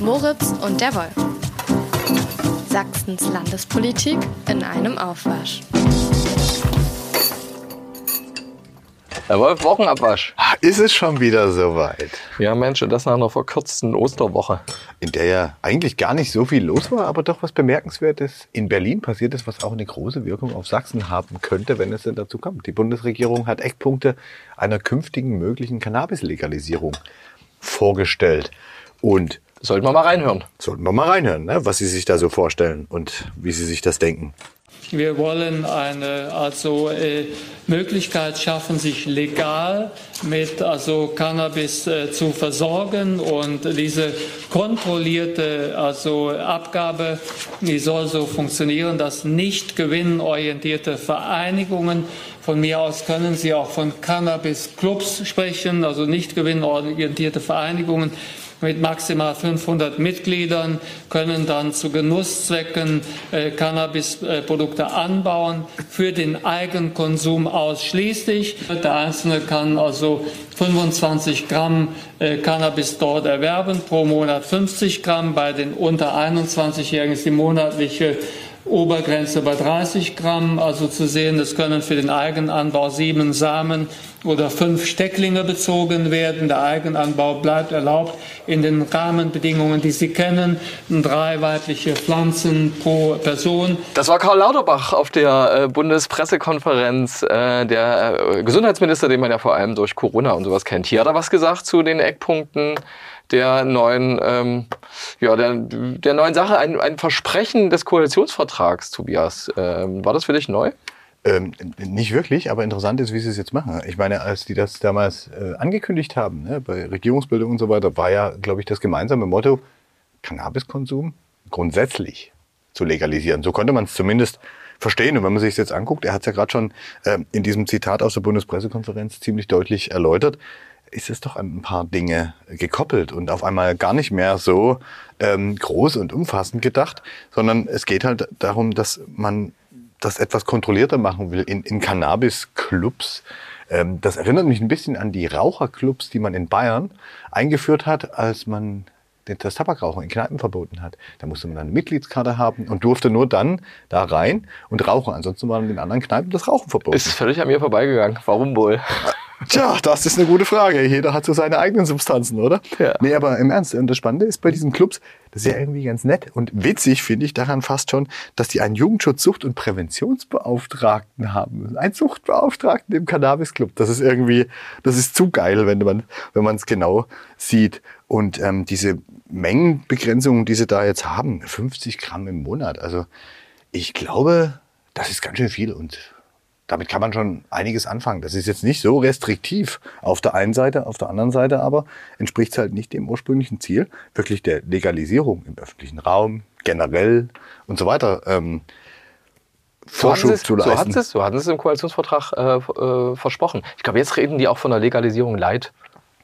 Moritz und der Wolf. Sachsens Landespolitik in einem Aufwasch. Herr Wolf, Wochenabwasch. Ist es schon wieder soweit? Ja, Mensch, und das nach einer verkürzten Osterwoche. In der ja eigentlich gar nicht so viel los war, aber doch was Bemerkenswertes in Berlin passiert ist, was auch eine große Wirkung auf Sachsen haben könnte, wenn es denn dazu kommt. Die Bundesregierung hat Eckpunkte einer künftigen möglichen Cannabis-Legalisierung vorgestellt. Und Sollten wir mal reinhören. sollten wir mal reinhören, ne, was Sie sich da so vorstellen und wie Sie sich das denken. Wir wollen eine also äh, Möglichkeit schaffen, sich legal mit also Cannabis äh, zu versorgen und diese kontrollierte also Abgabe, die soll so funktionieren, dass nicht gewinnorientierte Vereinigungen von mir aus können Sie auch von Cannabis-Clubs sprechen, also nicht gewinnorientierte Vereinigungen mit maximal 500 Mitgliedern können dann zu Genusszwecken äh, Cannabisprodukte anbauen, für den Eigenkonsum ausschließlich. Der Einzelne kann also 25 Gramm äh, Cannabis dort erwerben, pro Monat 50 Gramm. Bei den unter 21-Jährigen ist die monatliche Obergrenze bei 30 Gramm, also zu sehen, es können für den Eigenanbau sieben Samen oder fünf Stecklinge bezogen werden. Der Eigenanbau bleibt erlaubt in den Rahmenbedingungen, die Sie kennen. Drei weibliche Pflanzen pro Person. Das war Karl Lauterbach auf der äh, Bundespressekonferenz, äh, der äh, Gesundheitsminister, den man ja vor allem durch Corona und sowas kennt. Hier hat er was gesagt zu den Eckpunkten der neuen, ähm, ja, der, der neuen Sache, ein, ein Versprechen des Koalitionsvertrags, Tobias. Ähm, war das für dich neu? Ähm, nicht wirklich, aber interessant ist, wie sie es jetzt machen. Ich meine, als die das damals äh, angekündigt haben, ne, bei Regierungsbildung und so weiter, war ja, glaube ich, das gemeinsame Motto, Cannabiskonsum grundsätzlich zu legalisieren. So konnte man es zumindest verstehen. Und wenn man sich jetzt anguckt, er hat es ja gerade schon äh, in diesem Zitat aus der Bundespressekonferenz ziemlich deutlich erläutert, ist es doch an ein paar Dinge gekoppelt und auf einmal gar nicht mehr so ähm, groß und umfassend gedacht, sondern es geht halt darum, dass man das etwas kontrollierter machen will in, in Cannabis-Clubs. Ähm, das erinnert mich ein bisschen an die Raucherclubs, die man in Bayern eingeführt hat, als man das Tabakrauchen in Kneipen verboten hat. Da musste man eine Mitgliedskarte haben und durfte nur dann da rein und rauchen. Ansonsten war in den anderen Kneipen das Rauchen verboten. Ist völlig an mir vorbeigegangen. Warum wohl? Tja, das ist eine gute Frage. Jeder hat so seine eigenen Substanzen, oder? Ja. Nee, aber im Ernst. Und das Spannende ist bei diesen Clubs, das ist ja irgendwie ganz nett und witzig, finde ich daran fast schon, dass die einen Jugendschutz, Sucht- und Präventionsbeauftragten haben. Ein Suchtbeauftragten im Cannabis-Club. Das ist irgendwie, das ist zu geil, wenn man wenn man es genau sieht. Und ähm, diese Mengenbegrenzungen, die sie da jetzt haben, 50 Gramm im Monat. Also ich glaube, das ist ganz schön viel und damit kann man schon einiges anfangen. Das ist jetzt nicht so restriktiv auf der einen Seite, auf der anderen Seite aber entspricht es halt nicht dem ursprünglichen Ziel, wirklich der Legalisierung im öffentlichen Raum, generell und so weiter ähm, So Vorschub es, zu so, hatten leisten. sie es, so hatten sie es im Koalitionsvertrag äh, äh, versprochen. Ich glaube, jetzt reden die auch von der Legalisierung light.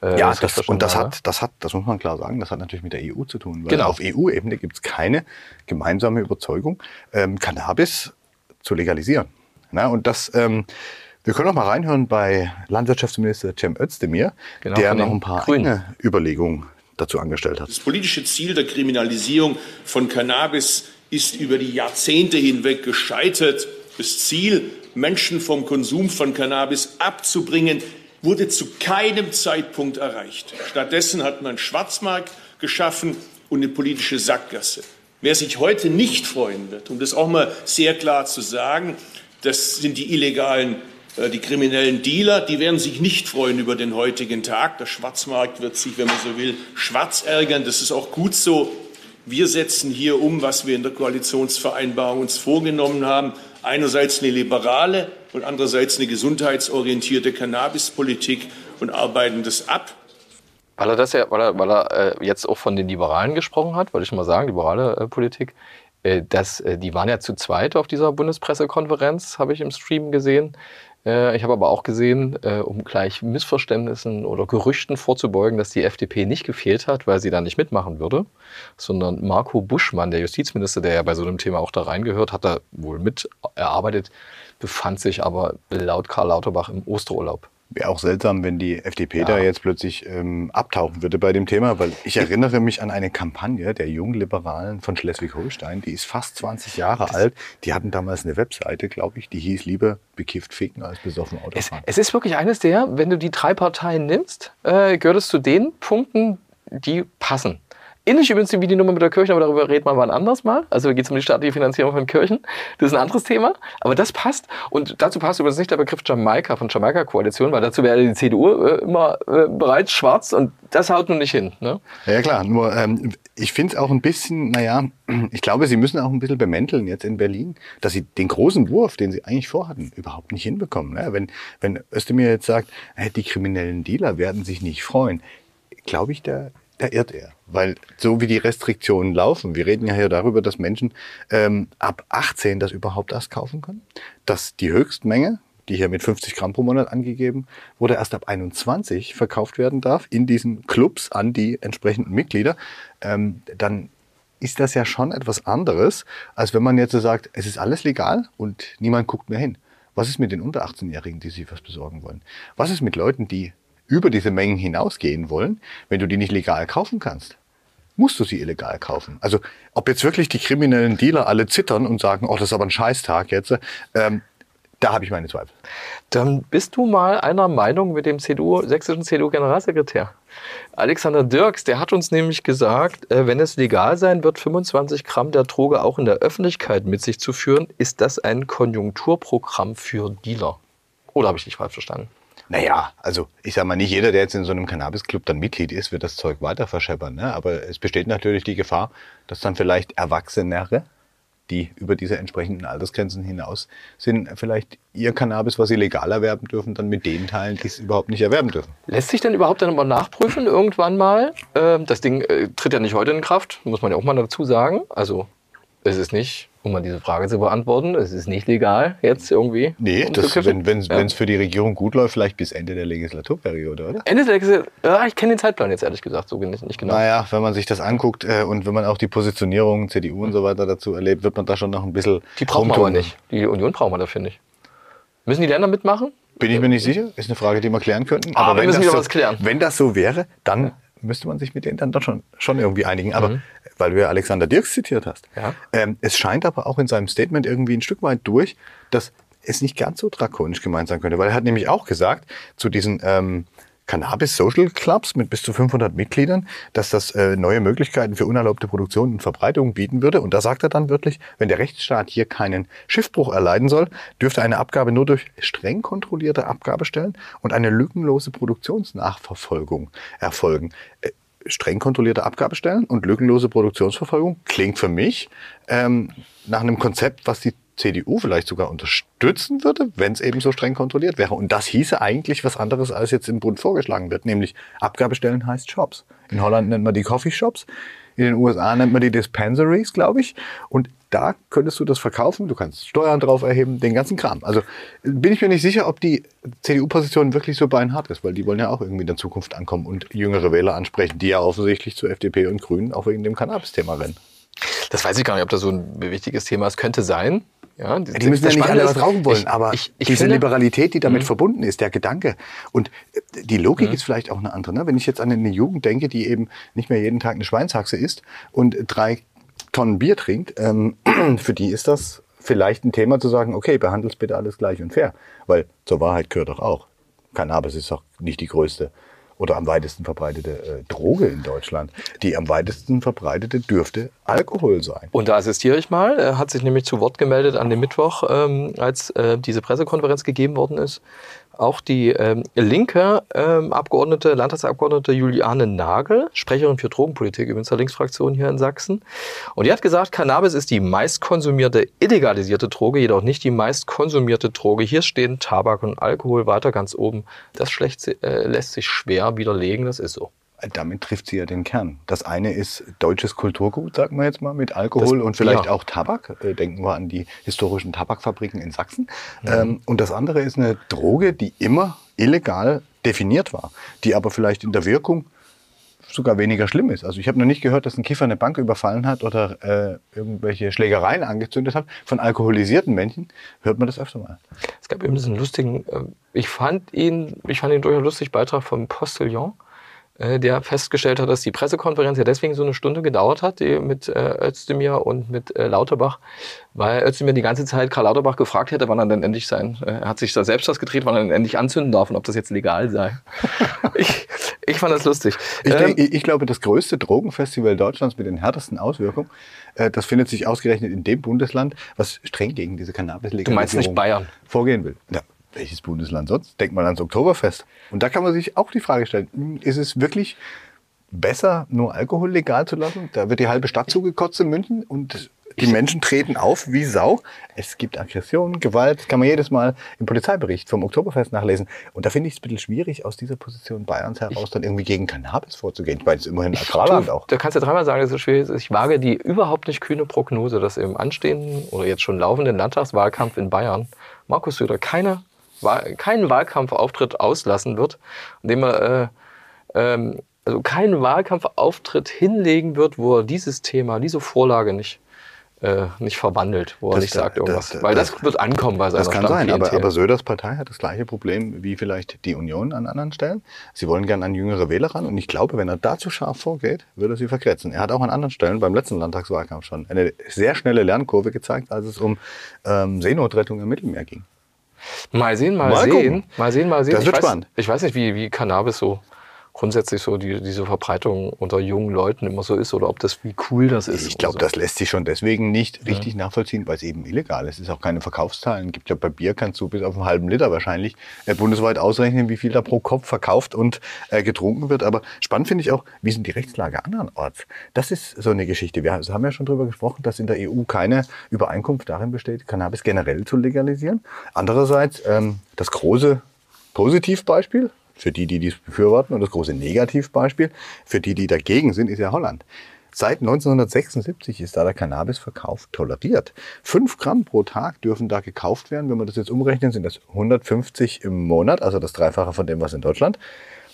Äh, ja, das, und das hat, das hat, das muss man klar sagen, das hat natürlich mit der EU zu tun. Weil Genau. auf EU-Ebene gibt es keine gemeinsame Überzeugung, ähm, Cannabis zu legalisieren. Na, und das, ähm, wir können auch mal reinhören bei Landwirtschaftsminister Cem Özdemir, Genau, der noch ein paar eigene Überlegungen dazu angestellt hat. Das politische Ziel der Kriminalisierung von Cannabis ist über die Jahrzehnte hinweg gescheitert. Das Ziel, Menschen vom Konsum von Cannabis abzubringen, wurde zu keinem Zeitpunkt erreicht. Stattdessen hat man einen Schwarzmarkt geschaffen und eine politische Sackgasse. Wer sich heute nicht freuen wird, um das auch mal sehr klar zu sagen, das sind die illegalen äh, die kriminellen Dealer, die werden sich nicht freuen über den heutigen Tag. Der Schwarzmarkt wird sich, wenn man so will, schwarz ärgern. Das ist auch gut so. Wir setzen hier um, was wir in der Koalitionsvereinbarung uns vorgenommen haben. Einerseits eine liberale und andererseits eine gesundheitsorientierte Cannabispolitik und arbeiten das ab. Weil er das ja, weil er, weil er äh, jetzt auch von den Liberalen gesprochen hat, wollte ich mal sagen, liberale äh, Politik. Äh, das, äh, die waren ja zu zweit auf dieser Bundespressekonferenz, habe ich im Stream gesehen. Äh, ich habe aber auch gesehen, um gleich Missverständnissen oder Gerüchten vorzubeugen, dass die FDP nicht gefehlt hat, weil sie da nicht mitmachen würde, sondern Marco Buschmann, der Justizminister, der ja bei so einem Thema auch da reingehört, hat da wohl mit erarbeitet, befand sich aber laut Karl Lauterbach im Osterurlaub. Wäre auch seltsam, wenn die FDP ja. da jetzt plötzlich ähm, abtauchen würde bei dem Thema, weil ich erinnere mich an eine Kampagne der Jungliberalen von Schleswig-Holstein, die ist fast 20 Jahre das alt. Die hatten damals eine Webseite, glaube ich, die hieß lieber bekifft ficken als besoffen Autofahren. Es, es, ist wirklich eines der, wenn du die drei Parteien nimmst, äh, gehört es zu den Punkten, die passen. Ähnlich übrigens wie die Nummer mit der Kirche, aber darüber reden wir wann anders mal. Also geht es um die staatliche Finanzierung von Kirchen. Das ist ein anderes Thema. Aber das passt. Und dazu passt übrigens nicht der Begriff Jamaika von Jamaika-Koalition, weil dazu wäre die CDU äh, immer äh, bereits schwarz und das haut nun nicht hin. Ne? Ja klar, nur ähm, ich finde es auch ein bisschen, naja, ich glaube, sie müssen auch ein bisschen bemänteln jetzt in Berlin, dass sie den großen Wurf, den sie eigentlich vorhatten, überhaupt nicht hinbekommen. Ne? Wenn, wenn Özdemir jetzt sagt, äh, die kriminellen Dealer werden sich nicht freuen, glaube ich, der da irrt er. Weil so wie die Restriktionen laufen, wir reden ja hier darüber, dass Menschen ähm, ab 18 das überhaupt erst kaufen können, dass die Höchstmenge, die hier mit 50 Gramm pro Monat angegeben wurde, erst ab 21 verkauft werden darf in diesen Clubs an die entsprechenden Mitglieder, ähm, dann ist das ja schon etwas anderes, als wenn man jetzt so sagt, es ist alles legal und niemand guckt mehr hin. Was ist mit den unter 18-Jährigen, die sich was besorgen wollen? Was ist mit Leuten, die über diese Mengen hinausgehen wollen, wenn du die nicht legal kaufen kannst musst du sie illegal kaufen. Also ob jetzt wirklich die kriminellen Dealer alle zittern und sagen, oh, das ist aber ein Scheißtag jetzt, ähm, da habe ich meine Zweifel. Dann bist du mal einer Meinung mit dem CDU, sächsischen CDU-Generalsekretär. Alexander Dirks, der hat uns nämlich gesagt, äh, wenn es legal sein wird, 25 Gramm der Droge auch in der Öffentlichkeit mit sich zu führen, ist das ein Konjunkturprogramm für Dealer. Oder habe ich dich falsch verstanden? Naja, also ich sage mal, nicht jeder, der jetzt in so einem Cannabis-Club dann Mitglied ist, wird das Zeug weiter verscheppern. Ne? Aber es besteht natürlich die Gefahr, dass dann vielleicht Erwachsenere, die über diese entsprechenden Altersgrenzen hinaus sind, vielleicht ihr Cannabis, was sie legal erwerben dürfen, dann mit denen teilen, die es überhaupt nicht erwerben dürfen. Lässt sich denn überhaupt dann mal nachprüfen irgendwann mal? Ähm, das Ding äh, tritt ja nicht heute in Kraft, muss man ja auch mal dazu sagen. Also es ist nicht um mal diese Frage zu beantworten, es ist nicht legal jetzt irgendwie. Nee, um das, wenn es ja. für die Regierung gut läuft, vielleicht bis Ende der Legislaturperiode, oder? Ende der Legislaturperiode? Ja, ich kenne den Zeitplan jetzt ehrlich gesagt so nicht, nicht genau. Naja, wenn man sich das anguckt äh, und wenn man auch die Positionierung CDU und so weiter dazu erlebt, wird man da schon noch ein bisschen. Die brauchen wir aber nicht. Die Union brauchen wir dafür nicht. Müssen die Länder mitmachen? Bin ich mir nicht sicher. Ist eine Frage, die wir klären könnten. Aber, aber wenn, das so, was klären. wenn das so wäre, dann müsste man sich mit denen dann doch schon, schon irgendwie einigen. Aber mhm weil du ja Alexander Dirks zitiert hast. Ja. Ähm, es scheint aber auch in seinem Statement irgendwie ein Stück weit durch, dass es nicht ganz so drakonisch gemeint sein könnte, weil er hat nämlich auch gesagt, zu diesen ähm, Cannabis Social Clubs mit bis zu 500 Mitgliedern, dass das äh, neue Möglichkeiten für unerlaubte Produktion und Verbreitung bieten würde. Und da sagt er dann wirklich, wenn der Rechtsstaat hier keinen Schiffbruch erleiden soll, dürfte eine Abgabe nur durch streng kontrollierte Abgabestellen und eine lückenlose Produktionsnachverfolgung erfolgen. Äh, streng kontrollierte Abgabestellen und lückenlose Produktionsverfolgung klingt für mich ähm, nach einem Konzept, was die CDU vielleicht sogar unterstützen würde, wenn es eben so streng kontrolliert wäre. Und das hieße eigentlich was anderes, als jetzt im Bund vorgeschlagen wird, nämlich Abgabestellen heißt Shops. In Holland nennt man die Coffee Shops, in den USA nennt man die Dispensaries, glaube ich. Und da könntest du das verkaufen, du kannst Steuern drauf erheben, den ganzen Kram. Also bin ich mir nicht sicher, ob die CDU-Position wirklich so beinhart ist, weil die wollen ja auch irgendwie in der Zukunft ankommen und jüngere Wähler ansprechen, die ja offensichtlich zu FDP und Grünen auch wegen dem Cannabis-Thema rennen. Das weiß ich gar nicht, ob das so ein wichtiges Thema ist. Könnte sein. Ja, die, die müssen ja nicht alle was rauchen wollen, ich, aber ich, ich diese finde, Liberalität, die damit mh. verbunden ist, der Gedanke. Und äh, die Logik mh. ist vielleicht auch eine andere. Ne? Wenn ich jetzt an eine Jugend denke, die eben nicht mehr jeden Tag eine Schweinshaxe isst und drei Tonnen Bier trinkt, ähm, für die ist das vielleicht ein Thema zu sagen, okay, behandelt bitte alles gleich und fair. Weil zur Wahrheit gehört doch auch. Cannabis ist doch nicht die größte oder am weitesten verbreitete äh, Droge in Deutschland. Die am weitesten verbreitete dürfte Alkohol sein. Und da assistiere ich mal. Er hat sich nämlich zu Wort gemeldet an dem Mittwoch, ähm, als äh, diese Pressekonferenz gegeben worden ist auch die ähm, linke ähm, Abgeordnete, Landtagsabgeordnete Juliane Nagel, Sprecherin für Drogenpolitik übrigens der Linksfraktion hier in Sachsen. Und die hat gesagt, Cannabis ist die meistkonsumierte illegalisierte Droge, jedoch nicht die meistkonsumierte Droge. Hier stehen Tabak und Alkohol weiter ganz oben. Das schlecht, äh, lässt sich schwer widerlegen, das ist so. Damit trifft sie ja den Kern. Das eine ist deutsches Kulturgut, sagen wir jetzt mal, mit Alkohol das, und vielleicht ja. auch Tabak. Äh, denken wir an die historischen Tabakfabriken in Sachsen. Mhm. Und das andere ist eine Droge, die immer illegal definiert war, die aber vielleicht in der Wirkung sogar weniger schlimm ist. Also ich habe noch nicht gehört, dass ein Kiffer eine Bank überfallen hat oder äh, irgendwelche Schlägereien angezündet hat. Von alkoholisierten Menschen hört man das öfter mal. Es gab eben diesen lustigen, äh, ich fand ihn, ich fand ihn durchaus lustig Beitrag vom Postillon der festgestellt hat, dass die Pressekonferenz ja deswegen so eine Stunde gedauert hat, die mit äh, Özdemir und mit äh, Lauterbach, weil Özdemir die ganze Zeit Karl Lauterbach gefragt hätte, wann er denn endlich sein, äh, er hat sich da selbst das gedreht, wann er denn endlich anzünden darf und ob das jetzt legal sei. ich, ich fand das lustig. Ich, ähm, denk, ich, glaube, das größte Drogenfestival Deutschlands mit den härtesten Auswirkungen, äh, das findet sich ausgerechnet in dem Bundesland, was streng gegen diese Cannabis-Legalisierung vorgehen will. Ja, welches Bundesland sonst? Denkt mal ans Oktoberfest. Und da kann man sich auch die Frage stellen, ist es wirklich besser, nur Alkohol legal zu lassen? Da wird die halbe Stadt zugekotzt in München und die Menschen treten auf wie Sau. Es gibt Aggression, Gewalt, kann man jedes Mal im Polizeibericht vom Oktoberfest nachlesen. Und da finde ich es ein bisschen schwierig, aus dieser Position Bayerns heraus dann irgendwie gegen Cannabis vorzugehen. Ich meine, es ist immerhin Agrarland auch. Da kannst du dreimal sagen, dass es schwierig ist. Ich wage die überhaupt nicht kühne Prognose, dass im anstehenden oder jetzt schon laufenden Landtagswahlkampf in Bayern Markus Söder keine keinen Wahlkampfauftritt auslassen wird, indem er äh, ähm, also keinen Wahlkampfauftritt hinlegen wird, wo er dieses Thema, diese Vorlage nicht äh, nicht verwandelt, wo er nicht sagt irgendwas. Das, Weil das, das, wird ankommen bei seiner Das kann sein, aber, aber Söders Partei hat das gleiche Problem wie vielleicht die Union an anderen Stellen. Sie wollen gerne an jüngere Wähler ran und ich glaube, wenn er dazu scharf vorgeht, würde er sie verkretzen. Er hat auch an anderen Stellen beim letzten Landtagswahlkampf schon eine sehr schnelle Lernkurve gezeigt, als es um ähm, Seenotrettung im Mittelmeer ging. Mal sehen, mal, mal sehen. Gucken. Mal sehen, mal sehen. Das ich wird weiß, spannend. Ich weiß nicht, wie, wie Cannabis so grundsätzlich so die, diese Verbreitung unter jungen Leuten immer so ist oder ob das wie cool das ist. Ich glaube, so. das lässt sich schon deswegen nicht richtig ja. nachvollziehen, weil es eben illegal ist. Es ist auch keine Verkaufszahlen. Gibt ja bei Bier kannst du bis auf einen halben Liter wahrscheinlich äh, bundesweit ausrechnen, wie viel da pro Kopf verkauft und äh, getrunken wird. Aber spannend finde ich auch, wie sind die Rechtslage andernorts? Das ist so eine Geschichte. Wir haben ja schon darüber gesprochen, dass in der EU keine Übereinkunft darin besteht, Cannabis generell zu legalisieren. Andererseits ähm, das große Positivbeispiel, für die, die dies befürworten. Und das große Negativbeispiel für die, die dagegen sind, ist ja Holland. Seit 1976 ist da der Cannabisverkauf toleriert. Fünf Gramm pro Tag dürfen da gekauft werden. Wenn wir das jetzt umrechnen, sind das 150 im Monat, also das Dreifache von dem, was in Deutschland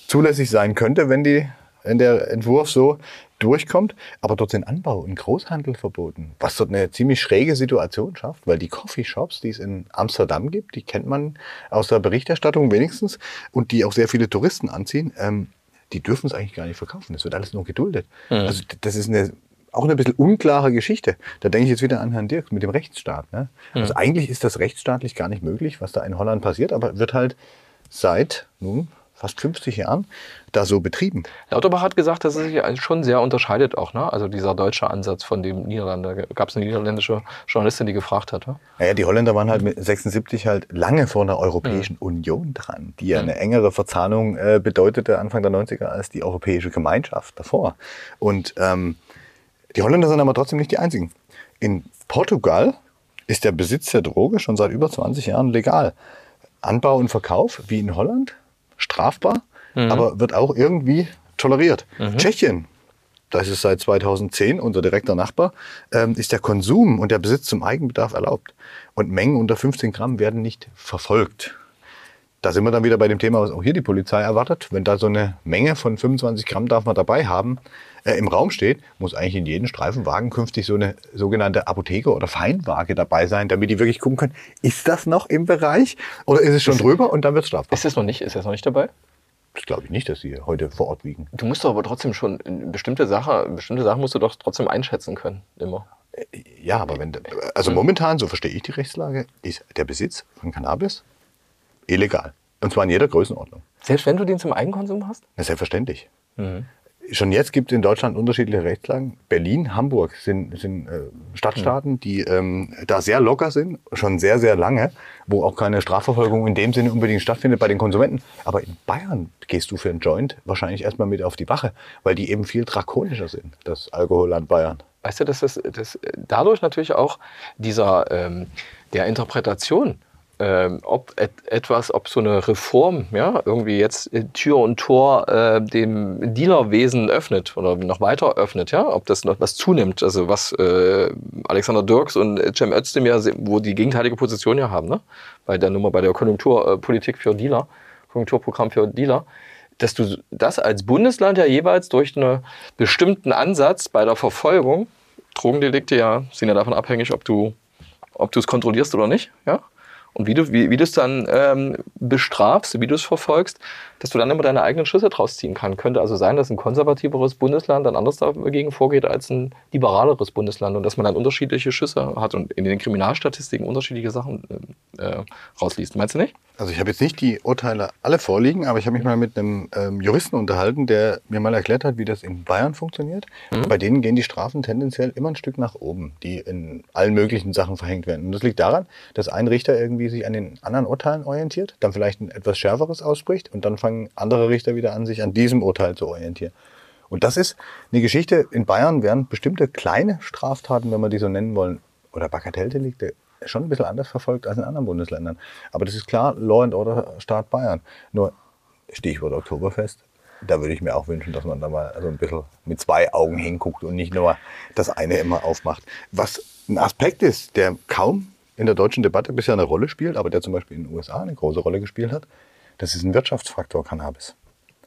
zulässig sein könnte, wenn die wenn der Entwurf so durchkommt. Aber dort sind Anbau und Großhandel verboten, was dort eine ziemlich schräge Situation schafft, weil die Coffeeshops, die es in Amsterdam gibt, die kennt man aus der Berichterstattung wenigstens und die auch sehr viele Touristen anziehen, ähm, die dürfen es eigentlich gar nicht verkaufen. Das wird alles nur geduldet. Mhm. Also das ist eine auch eine bisschen unklare Geschichte. Da denke ich jetzt wieder an Herrn Dirk mit dem Rechtsstaat. Ne? Mhm. Also eigentlich ist das rechtsstaatlich gar nicht möglich, was da in Holland passiert, aber wird halt seit nun fast 50 Jahren da so betrieben. Lauterbach hat gesagt, dass es sich schon sehr unterscheidet auch, ne? Also dieser deutsche Ansatz von dem Niederländer. Gab es eine niederländische Journalistin, die gefragt hat, ne? Naja, die Holländer waren halt mit 76 halt lange vor einer Europäischen mhm. Union dran, die ja mhm. eine engere Verzahnung äh, bedeutete Anfang der 90er als die Europäische Gemeinschaft davor. Und ähm, die Holländer sind aber trotzdem nicht die einzigen. In Portugal ist der Besitz der Droge schon seit über 20 Jahren legal. Anbau und Verkauf, wie in Holland, strafbar, mhm. aber wird auch irgendwie toleriert. Mhm. Tschechien, das ist seit 2010 unser direkter Nachbar, ähm, ist der Konsum und der Besitz zum Eigenbedarf erlaubt. Und Mengen unter 15 Gramm werden nicht verfolgt. Da sind wir dann wieder bei dem Thema, was auch hier die Polizei erwartet. Wenn da so eine Menge von 25 Gramm darf man dabei haben, äh, im Raum steht, muss eigentlich in jedem Streifenwagen künftig so eine sogenannte Apotheke oder Feinwaage dabei sein, damit die wirklich gucken können, ist das noch im Bereich oder ist es schon ist, drüber und dann wird es strafbar. Ist das noch nicht? Ist das noch nicht dabei? Das glaube ich nicht, dass sie heute vor Ort wiegen. Du musst doch aber trotzdem schon bestimmte Sachen, bestimmte Sachen musst du doch trotzdem einschätzen können, immer. Äh, ja, aber wenn, also momentan, so verstehe ich die Rechtslage, ist der Besitz von Cannabis illegal. Und zwar in jeder Größenordnung. Selbst wenn du den zum Eigenkonsum hast? Na, selbstverständlich. Mhm. Schon jetzt gibt es in Deutschland unterschiedliche Rechtslagen. Berlin, Hamburg sind, sind äh, Stadtstaaten, mhm. die ähm, da sehr locker sind, schon sehr, sehr lange, wo auch keine Strafverfolgung in dem Sinne unbedingt stattfindet bei den Konsumenten. Aber in Bayern gehst du für einen Joint wahrscheinlich erstmal mit auf die Wache, weil die eben viel drakonischer sind, das Alkoholland Bayern. Weißt du, dass das, das dadurch natürlich auch dieser ähm, der Interpretation ähm, ob et, etwas, ob so eine Reform, ja, irgendwie jetzt Tür und Tor äh, dem Dealerwesen öffnet oder noch weiter öffnet, ja, ob das noch was zunimmt, also was äh, Alexander Dirks und Cem Özdemir, wo die gegenteilige Position ja haben, ne, bei der Nummer, bei der Konjunkturpolitik für Dealer, Konjunkturprogramm für Dealer, dass du das als Bundesland ja jeweils durch einen bestimmten Ansatz bei der Verfolgung, Drogendelikte ja sind ja davon abhängig, ob du ob du es kontrollierst oder nicht, ja, und wie du wie, wie du es dann ähm, bestrafst, wie du es verfolgst, dass du dann immer deine eigenen Schlüsse draus ziehen kannst. Könnte also sein, dass ein konservativeres Bundesland dann anders dagegen vorgeht als ein liberaleres Bundesland und dass man dann unterschiedliche Schüsse hat und in den Kriminalstatistiken unterschiedliche Sachen äh, äh rausliest. Meinst du nicht? Also ich habe jetzt nicht die Urteile alle vorliegen, aber ich habe mich mal mit einem ähm, Juristen unterhalten, der mir mal erklärt hat, wie das in Bayern funktioniert. Mhm. Bei denen gehen die Strafen tendenziell immer ein Stück nach oben, die in allen möglichen Sachen verhängt werden. Und das liegt daran, dass ein Richter irgendwie sich an den anderen Urteilen orientiert, dann vielleicht ein etwas schärferes ausspricht und dann fangen andere Richter wieder an, sich an diesem Urteil zu orientieren. Und das ist eine Geschichte. In Bayern werden bestimmte kleine Straftaten, wenn wir die so nennen wollen, oder Bagatelldelikte schon ein bisschen anders verfolgt als in anderen Bundesländern. Aber das ist klar, Law and Order Staat Bayern. Nur Stichwort Oktoberfest. Da würde ich mir auch wünschen, dass man da mal so ein bisschen mit zwei Augen hinguckt und nicht nur das eine immer aufmacht. Was ein Aspekt ist, der kaum in der deutschen Debatte bisher eine Rolle spielt, aber der zum Beispiel in den USA eine große Rolle gespielt hat, das ist ein Wirtschaftsfaktor Cannabis.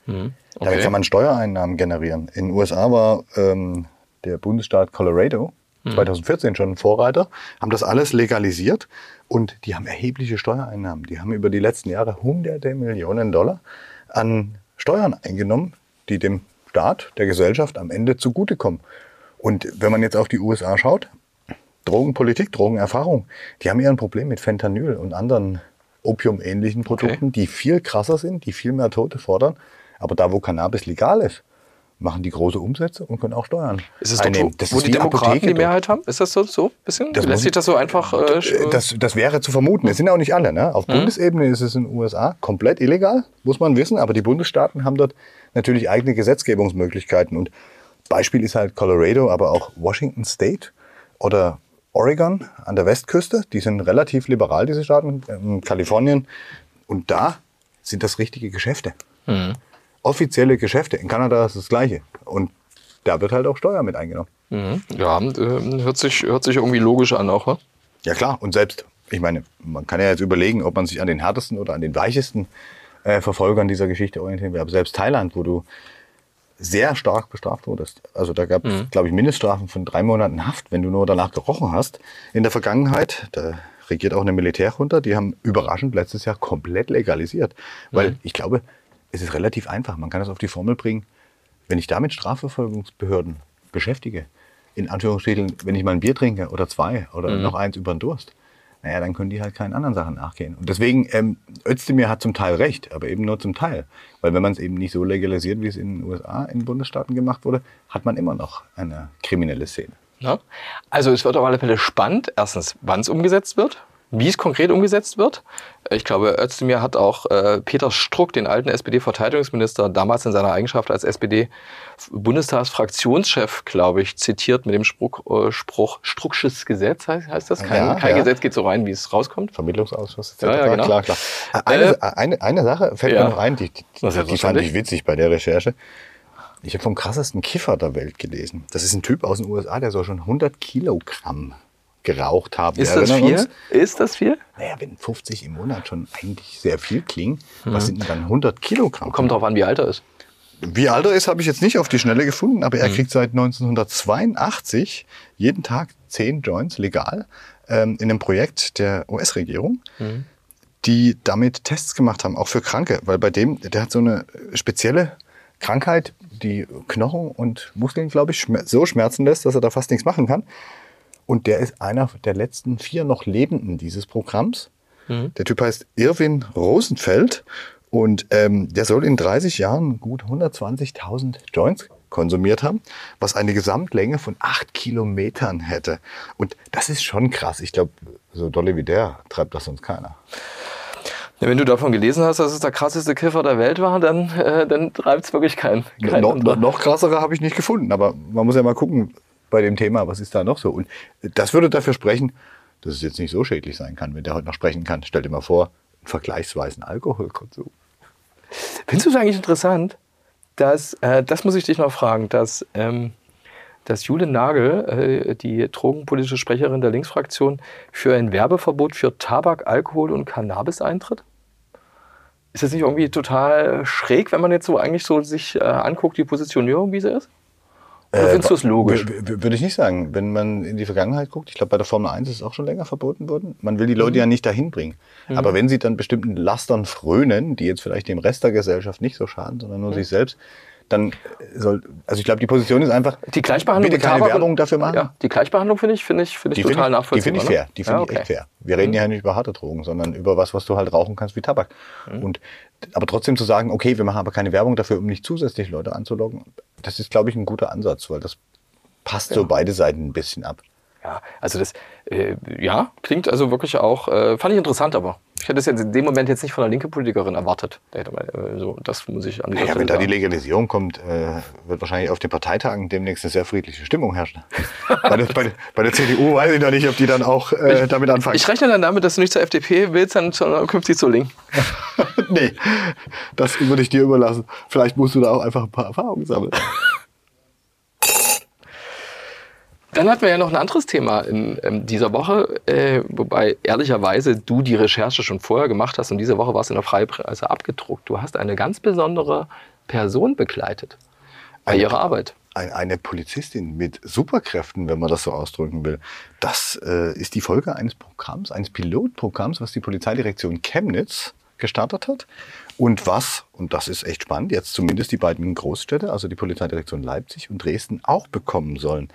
Mhm. Okay. Damit kann man Steuereinnahmen generieren. In den USA war ähm, der Bundesstaat Colorado 2014 mhm. schon ein Vorreiter, haben das alles legalisiert und die haben erhebliche Steuereinnahmen. Die haben über die letzten Jahre hunderte Millionen Dollar an Steuern eingenommen, die dem Staat, der Gesellschaft am Ende zugutekommen. Und wenn man jetzt auf die USA schaut, Drogenpolitik, Drogenerfahrung, die haben eher ein Problem mit Fentanyl und anderen opiumähnlichen Produkten, okay. die viel krasser sind, die viel mehr Tote fordern. Aber da, wo Cannabis legal ist, machen die große Umsätze und können auch Steuern ist es einnehmen. Doch, wo, das wo die Demokraten Apotheke die Mehrheit haben? Ist das so? so bisschen? Das Lässt sich das so einfach... Äh, das, das wäre zu vermuten. Es sind auch nicht alle. Ne? Auf mhm. Bundesebene ist es in den USA komplett illegal, muss man wissen. Aber die Bundesstaaten haben dort natürlich eigene Gesetzgebungsmöglichkeiten. Und Beispiel ist halt Colorado, aber auch Washington State oder Oregon an der Westküste. Die sind relativ liberal, diese Staaten. Ähm, Kalifornien. Und da sind das richtige Geschäfte. Mhm offizielle Geschäfte. In Kanada ist das Gleiche. Und da wird halt auch Steuer mit eingenommen. Mhm. Ja, äh, hört sich, hört sich irgendwie logisch an auch, ne? Ja klar, und selbst, ich meine, man kann ja jetzt überlegen, ob man sich an den härtesten oder an den weichesten äh, Verfolgern dieser Geschichte orientieren will. Aber selbst Thailand, wo du sehr stark bestraft wurdest. Also da gab es, mhm. glaube ich, Mindeststrafen von drei Monaten Haft, wenn du nur danach gerochen hast. In der Vergangenheit, da regiert auch eine Militärjunta, die haben überraschend letztes Jahr komplett legalisiert. Weil mhm. ich glaube, es ist relativ einfach. Man kann das auf die Formel bringen. Wenn ich damit Strafverfolgungsbehörden beschäftige, in Anführungsstrichen, wenn ich mal ein Bier trinke oder zwei oder mhm. noch eins über den Durst, naja, dann können die halt keinen anderen Sachen nachgehen. Und deswegen, ähm, Özdemir hat zum Teil recht, aber eben nur zum Teil. Weil wenn man es eben nicht so legalisiert, wie es in den USA, in Bundesstaaten gemacht wurde, hat man immer noch eine kriminelle Szene. Ja. Also es wird auf alle Fälle spannend, erstens, wann es umgesetzt wird, wie es konkret umgesetzt wird. Ich glaube, Özdemir hat auch äh, Peter Struck, den alten SPD-Verteidigungsminister, damals in seiner Eigenschaft als SPD-Bundestagsfraktionschef, glaube ich, zitiert mit dem Spruch, äh, Spruch Strucksches Gesetz, heißt, heißt das? Kein, ja, kein ja. Gesetz geht so rein, wie es rauskommt. Vermittlungsausschuss. Ja, ja, genau. Klar, klar. Eine, äh, eine, eine Sache fällt mir noch ein, die, die, die fand ich witzig bei der Recherche. Ich habe vom krassesten Kiffer der Welt gelesen. Das ist ein Typ aus den USA, der soll schon 100 Kilogramm geraucht haben. Ist das viel? Uns. Ist das viel? Naja, wenn 50 im Monat schon eigentlich sehr viel klingen, mhm. was sind denn dann 100 Kilogramm? Kommt drauf an, wie alt er ist. Wie alt er ist, habe ich jetzt nicht auf die Schnelle gefunden, aber er mhm. kriegt seit 1982 jeden Tag 10 Joints legal ähm, in einem Projekt der US-Regierung. Mhm. die damit Tests gemacht haben, auch für Kranke, weil bei dem, der hat so eine spezielle Krankheit, die Knochen und Muskeln, glaube ich, so schmerzen lässt, dass er da fast nichts machen kann. Und der ist einer der letzten vier noch Lebenden dieses Programms. Mhm. Der Typ heißt Irwin Rosenfeld und ähm, der soll in 30 Jahren gut 120.000 Joints konsumiert haben, was eine Gesamtlänge von acht Kilometern hätte. Und das ist schon krass. Ich glaube, so dolle wie der treibt das sonst keiner. Ja, wenn du davon gelesen hast, dass es der krasseste Kiffer der Welt war, dann, äh, dann treibt es wirklich keinen. Kein no, no, noch krassere habe ich nicht gefunden, aber man muss ja mal gucken, bei dem Thema, was ist da noch so? Und das würde dafür sprechen, dass es jetzt nicht so schädlich sein kann, wenn der heute noch sprechen kann. Stell dir mal vor, vergleichsweisen Alkoholkonsum. Findest du es eigentlich interessant, dass, äh, das muss ich dich noch fragen, dass, ähm, dass Jule Nagel, äh, die drogenpolitische Sprecherin der Linksfraktion, für ein Werbeverbot für Tabak, Alkohol und Cannabis eintritt? Ist das nicht irgendwie total schräg, wenn man jetzt so eigentlich so sich äh, anguckt, die Positionierung, wie sie ist? Oder findest du es logisch? Würde ich nicht sagen. Wenn man in die Vergangenheit guckt, ich glaube, bei der Formel 1 ist es auch schon länger verboten worden. Man will die Mhm. Leute ja nicht dahin bringen. Aber wenn sie dann bestimmten Lastern frönen, die jetzt vielleicht dem Rest der Gesellschaft nicht so schaden, sondern Mhm. nur sich selbst, dann soll, also ich glaube, die Position ist einfach, Die Gleichbehandlung bitte keine Tabak und- Werbung dafür machen. Ja, die Gleichbehandlung finde ich, finde ich, finde ich Die total ich, die nachvollziehbar. finde ich fair. Die finde ja, ich echt fair. Wir reden ja nicht über harte Drogen, sondern über was, was du halt rauchen kannst wie Tabak. Mhm. Und, aber trotzdem zu sagen, okay, wir machen aber keine Werbung dafür, um nicht zusätzlich Leute anzulocken, das ist, glaube ich, ein guter Ansatz, weil das passt so beide Seiten ein bisschen ab. Ja, also das, äh, ja, klingt also wirklich auch, äh, fand ich interessant, aber ich hätte es jetzt in dem Moment jetzt nicht von einer linken Politikerin erwartet. Äh, so, das muss ich an dieser Ja, Stelle wenn da die. Legalisierung kommt, äh, wird wahrscheinlich auf den Parteitagen demnächst eine sehr friedliche Stimmung herrschen. bei, der, bei, der, bei der CDU weiß ich noch nicht, ob die dann auch äh, damit anfangen. Ich rechne dann damit, dass du nicht zur FDP willst, dann sondern künftig zur Linken. nee, das würde ich dir überlassen. Vielleicht musst du da auch einfach ein paar Erfahrungen sammeln. Dann hatten wir ja noch ein anderes Thema in ähm, dieser Woche, äh, wobei ehrlicherweise du die Recherche schon vorher gemacht hast und diese Woche war es in der Freipresse abgedruckt. Du hast eine ganz besondere Person begleitet bei Eine- ihrer Arbeit. Ein, eine Polizistin mit Superkräften, wenn man das so ausdrücken will. Das äh, ist die Folge eines Programms, eines Pilotprogramms, was die Polizeidirektion Chemnitz gestartet hat. Und was, und das ist echt spannend, jetzt zumindest die beiden Großstädte, also die Polizeidirektion Leipzig und Dresden, auch bekommen sollen.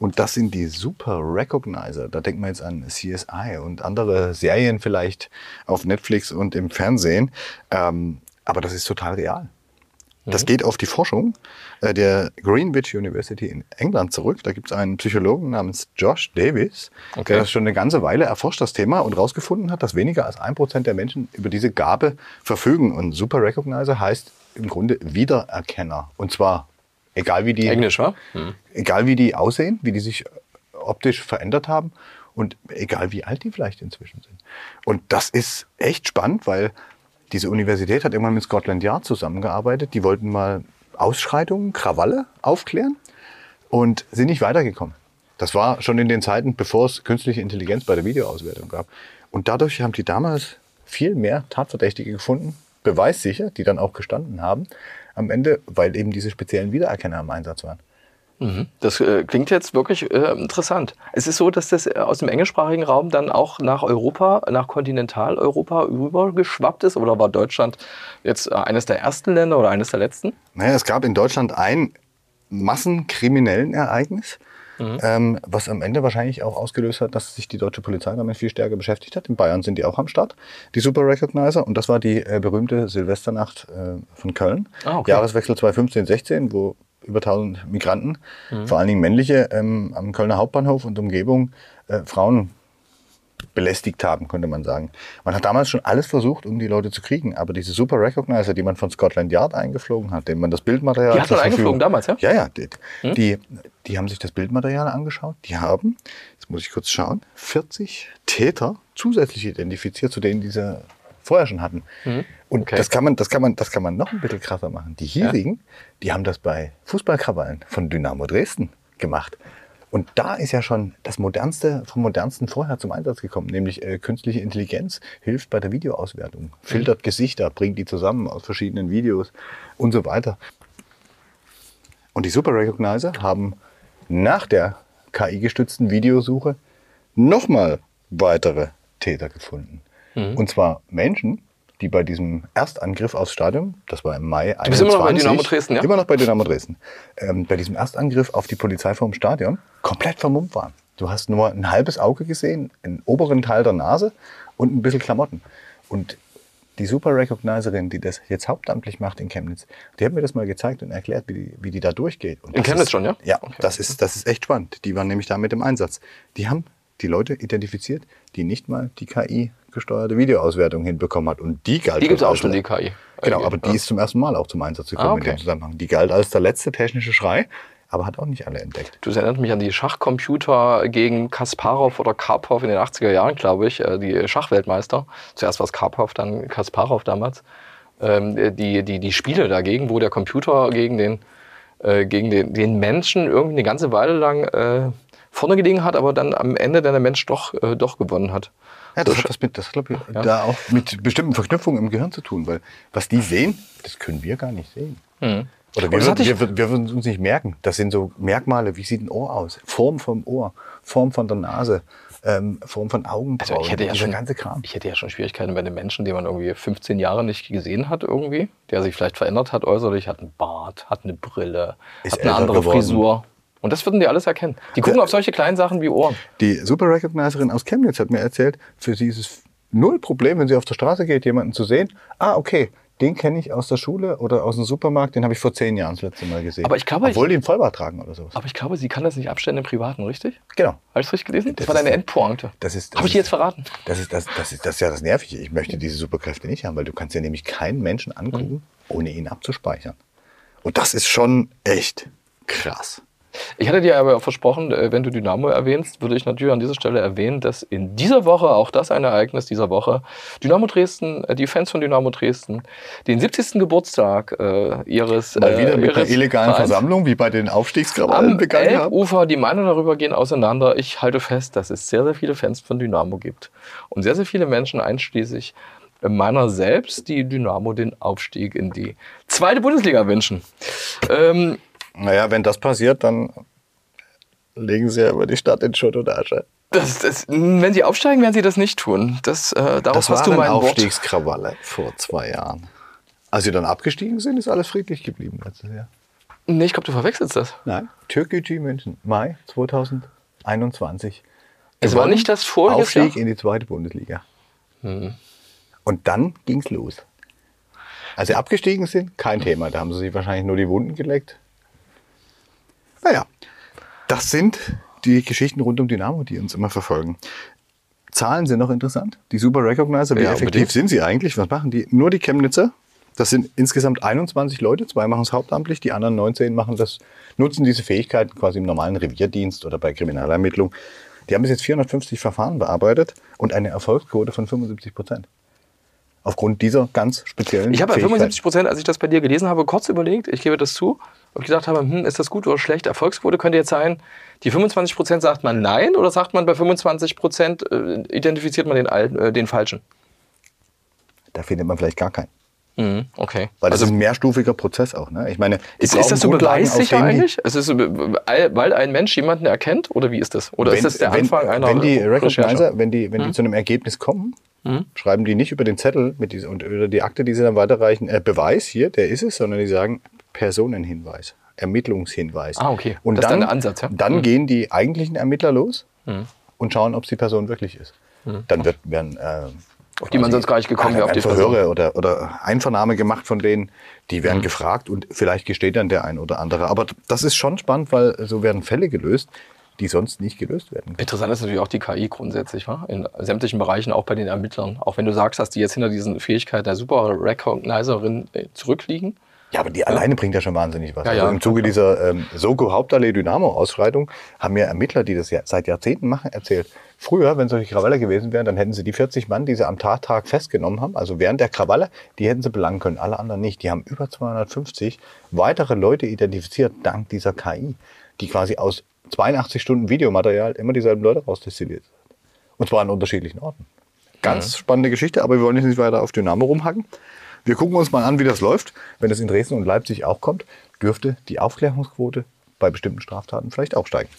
Und das sind die Super Recognizer. Da denkt man jetzt an CSI und andere Serien vielleicht auf Netflix und im Fernsehen. Ähm, aber das ist total real. Das geht auf die Forschung äh, der Greenwich University in England zurück. Da gibt es einen Psychologen namens Josh Davis, Okay. der schon eine ganze Weile erforscht, das Thema, und herausgefunden hat, dass weniger als ein Prozent der Menschen über diese Gabe verfügen. Und Super Recognizer heißt im Grunde Wiedererkenner. Und zwar egal wie die, Englisch, wa? egal wie die aussehen, wie die sich optisch verändert haben und egal wie alt die vielleicht inzwischen sind. Und das ist echt spannend, weil diese Universität hat irgendwann mit Scotland Yard zusammengearbeitet. Die wollten mal Ausschreitungen, Krawalle aufklären und sind nicht weitergekommen. Das war schon in den Zeiten, bevor es künstliche Intelligenz bei der Videoauswertung gab. Und dadurch haben die damals viel mehr Tatverdächtige gefunden, beweissicher, die dann auch gestanden haben, am Ende, weil eben diese speziellen Wiedererkenner im Einsatz waren. Das äh, klingt jetzt wirklich äh, interessant. Es ist so, dass das äh, aus dem englischsprachigen Raum dann auch nach Europa, nach Kontinentaleuropa rübergeschwappt ist. Oder war Deutschland jetzt äh, eines der ersten Länder oder eines der letzten? Naja, es gab in Deutschland ein massenkriminellen Ereignis, ähm, was am Ende wahrscheinlich auch ausgelöst hat, dass sich die deutsche Polizei damit viel stärker beschäftigt hat. In Bayern sind die auch am Start, die Super Recognizer. Und das war die äh, berühmte Silvesternacht äh, von Köln. Ah, okay. Jahreswechsel 2015-16, wo über 1000 Migranten, vor allen Dingen männliche, ähm, am Kölner Hauptbahnhof und Umgebung äh, Frauen belästigt haben, könnte man sagen. Man hat damals schon alles versucht, um die Leute zu kriegen, aber diese Super Recognizer, die man von Scotland Yard eingeflogen hat, denen man das Bildmaterial Die hat man eingeflogen damals, ja? Ja, ja. Die, die, die haben sich das Bildmaterial angeschaut. Die haben, jetzt muss ich kurz schauen, 40 Täter zusätzlich identifiziert, zu denen diese vorher schon hatten. Und Okay. das kann man, das kann man, das kann man noch ein bisschen krasser machen. Die hierigen, die haben das bei Fußballkrawallen von Dynamo Dresden gemacht. Und da ist ja schon das Modernste vom Modernsten vorher zum Einsatz gekommen, nämlich äh, künstliche Intelligenz hilft bei der Videoauswertung, filtert Gesichter, bringt die zusammen aus verschiedenen Videos und so weiter. Und die Super Recognizer haben nach der KI-gestützten Videosuche nochmal weitere Täter gefunden. Mhm. Und zwar Menschen, die bei diesem Erstangriff aufs Stadion, das war im Mai Du bist immer noch bei Dynamo Dresden, ja? Immer noch bei Dynamo Dresden. Ähm, bei diesem Erstangriff auf die Polizei vor dem Stadion komplett vermummt waren. Du hast nur ein halbes Auge gesehen, einen oberen Teil der Nase und ein bisschen Klamotten. Und die Super Recognizerin, die das jetzt hauptamtlich macht in Chemnitz, die hat mir das mal gezeigt und erklärt, wie die, wie die da durchgeht. Und In Chemnitz ist, schon, ja? Ja, Okay. das, ist, das ist echt spannend. Die waren nämlich da mit im Einsatz. Die haben die Leute identifiziert, die nicht mal die KI-gesteuerte Videoauswertung hinbekommen hat. Und die galt Die gibt es auch schon, die KI. Genau, aber die ist zum ersten Mal auch zum Einsatz gekommen Ah, in okay. dem Zusammenhang. Die galt als der letzte technische Schrei, aber hat auch nicht alle entdeckt. Du das erinnert mich an die Schachcomputer gegen Kasparov oder Karpov in den 80er Jahren, glaube ich, äh, die Schachweltmeister. Zuerst war es Karpov, dann Kasparov damals. Ähm, die, die, die Spiele dagegen, wo der Computer gegen den, äh, gegen den, den Menschen irgendwie eine ganze Weile lang äh, vorne gelegen hat, aber dann am Ende dann der Mensch doch, doch gewonnen hat. Ja, das hat was mit, das glaube ich, da auch mit bestimmten Verknüpfungen im Gehirn zu tun, weil was die sehen, das können wir gar nicht sehen. Mhm. Oder wir, das würden- wir, wir würden uns nicht merken. Das sind so Merkmale, wie sieht ein Ohr aus? Form vom Ohr, Form von der Nase, ähm, Form von Augenbrauen, Also ich hätte ja dieser schon, ganze Kram. ich hätte ja schon Schwierigkeiten bei einem Menschen, den man irgendwie 15 Jahre nicht gesehen hat irgendwie, der sich vielleicht verändert hat äußerlich, hat einen Bart, hat eine Brille, Ist hat eine andere geworden. Frisur. Und das würden die alles erkennen. Die gucken auf solche kleinen Sachen wie Ohren. Die Super Recognizerin aus Chemnitz hat mir erzählt, für sie ist es null Problem, wenn sie auf der Straße geht, jemanden zu sehen. Ah, okay, den kenne ich aus der Schule oder aus dem Supermarkt, den habe ich vor zehn Jahren das letzte Mal gesehen. Aber ich glaube, Obwohl ich- die einen Vollbart tragen oder sowas. Aber ich glaube, sie kann das nicht abstellen im Privaten, richtig? Genau. Habe ich es richtig gelesen? Das, Das war deine Endpointe. das ist- das Habe ich ist- dir jetzt verraten? Das ist, das, das, ist, das ist ja das Nervige. Ich möchte diese Superkräfte nicht haben, weil du kannst ja nämlich keinen Menschen angucken, Mhm. ohne ihn abzuspeichern. Und das ist schon echt krass. Ich hatte dir aber versprochen, äh, wenn du Dynamo erwähnst, würde ich natürlich an dieser Stelle erwähnen, dass in dieser Woche, auch das ein Ereignis dieser Woche, Dynamo Dresden, äh, die Fans von Dynamo Dresden, den 70. Geburtstag äh, ihres Mal wieder äh, mit einer illegalen Vereins Versammlung, wie bei den Aufstiegskrawallen am begangen haben. Elbufer, die Meinungen darüber gehen auseinander. Ich halte fest, dass es sehr, sehr viele Fans von Dynamo gibt. Und sehr, sehr viele Menschen, einschließlich meiner selbst, die Dynamo den Aufstieg in die zweite Bundesliga wünschen. Ähm, Naja, wenn das passiert, dann legen sie ja über die Stadt in Schutt und Asche. Das, das, wenn sie aufsteigen, werden sie das nicht tun. Das, äh, darauf hast du mein Wort. Aufstiegskrawalle vor zwei Jahren. Als sie dann abgestiegen sind, ist alles friedlich geblieben letztes Jahr. Nee, ich glaube, du verwechselst das. Nein, Türkgücü München, Mai 2021. Es war nicht das vorige Aufstieg? Hm. in die zweite Bundesliga. Und dann ging's los. Als sie abgestiegen sind, kein Thema. Da haben sie sich wahrscheinlich nur die Wunden geleckt. Naja, das sind die Geschichten rund um Dynamo, die uns immer verfolgen. Zahlen sind noch interessant. Die Super Recognizer, wie Ja, effektiv unbedingt. sind sie eigentlich? Was machen die? Nur die Chemnitzer. Das sind insgesamt 21 Leute. Zwei machen es hauptamtlich, die anderen 19 machen das, nutzen diese Fähigkeiten quasi im normalen Revierdienst oder bei Kriminalermittlung. Die haben bis jetzt 450 Verfahren bearbeitet und eine Erfolgsquote von 75 Prozent. Aufgrund dieser ganz speziellen Ich habe bei Fähigkeit. 75 Prozent, als ich das bei dir gelesen habe, kurz überlegt, ich gebe das zu, und gedacht habe, hm, ist das gut oder schlecht? Erfolgsquote könnte jetzt sein, die 25 Prozent sagt man nein oder sagt man bei 25 Prozent äh, identifiziert man den, äh, den Falschen? Da findet man vielleicht gar keinen. Mhm, okay. Weil das also ist ein mehrstufiger Prozess auch. Ne? Ich meine, ist, ist das so beweissicher eigentlich? Es ist, so, äh, weil ein Mensch jemanden erkennt oder wie ist das? Oder ist das der wenn, Anfang einer wenn die? Recognizer, wenn die, wenn Hm? die zu einem Ergebnis kommen, schreiben die nicht über den Zettel mit diese, und über die Akte, die sie dann weiterreichen, äh, Beweis hier, der ist es, sondern die sagen Personenhinweis, Ermittlungshinweis. Ah, okay. Und Das ist dann, dann der Ansatz, ja? Dann Hm. gehen die eigentlichen Ermittler los und schauen, ob es die Person wirklich ist. Dann wird, werden äh. Auf die man sonst gar nicht gekommen wäre, auf die Verhöre oder, oder Einvernahme gemacht von denen. Die werden gefragt und vielleicht gesteht dann der ein oder andere. Aber das ist schon spannend, weil so werden Fälle gelöst, die sonst nicht gelöst werden. Interessant ist natürlich auch die KI grundsätzlich, wa? in sämtlichen Bereichen, auch bei den Ermittlern. Auch wenn du sagst, dass die jetzt hinter diesen Fähigkeiten der Super Recognizerin äh, zurückliegen. Ja, aber die alleine bringt ja schon wahnsinnig was. Ja, also ja, Im Zuge dieser ähm, Soko Hauptallee Dynamo-Ausschreitung haben mir Ermittler, die das ja seit Jahrzehnten machen, erzählt. Früher, wenn solche Krawalle gewesen wären, dann hätten sie die 40 Mann, die sie am Tattag festgenommen haben, also während der Krawalle, die hätten sie belangen können, alle anderen nicht. Die haben über 250 weitere Leute identifiziert, dank dieser KI, die quasi aus 82 Stunden Videomaterial immer dieselben Leute rausdestilliert. Und zwar an unterschiedlichen Orten. Ganz spannende Geschichte, aber wir wollen jetzt nicht weiter auf Dynamo rumhacken. Wir gucken uns mal an, wie das läuft. Wenn es in Dresden und Leipzig auch kommt, dürfte die Aufklärungsquote bei bestimmten Straftaten vielleicht auch steigen.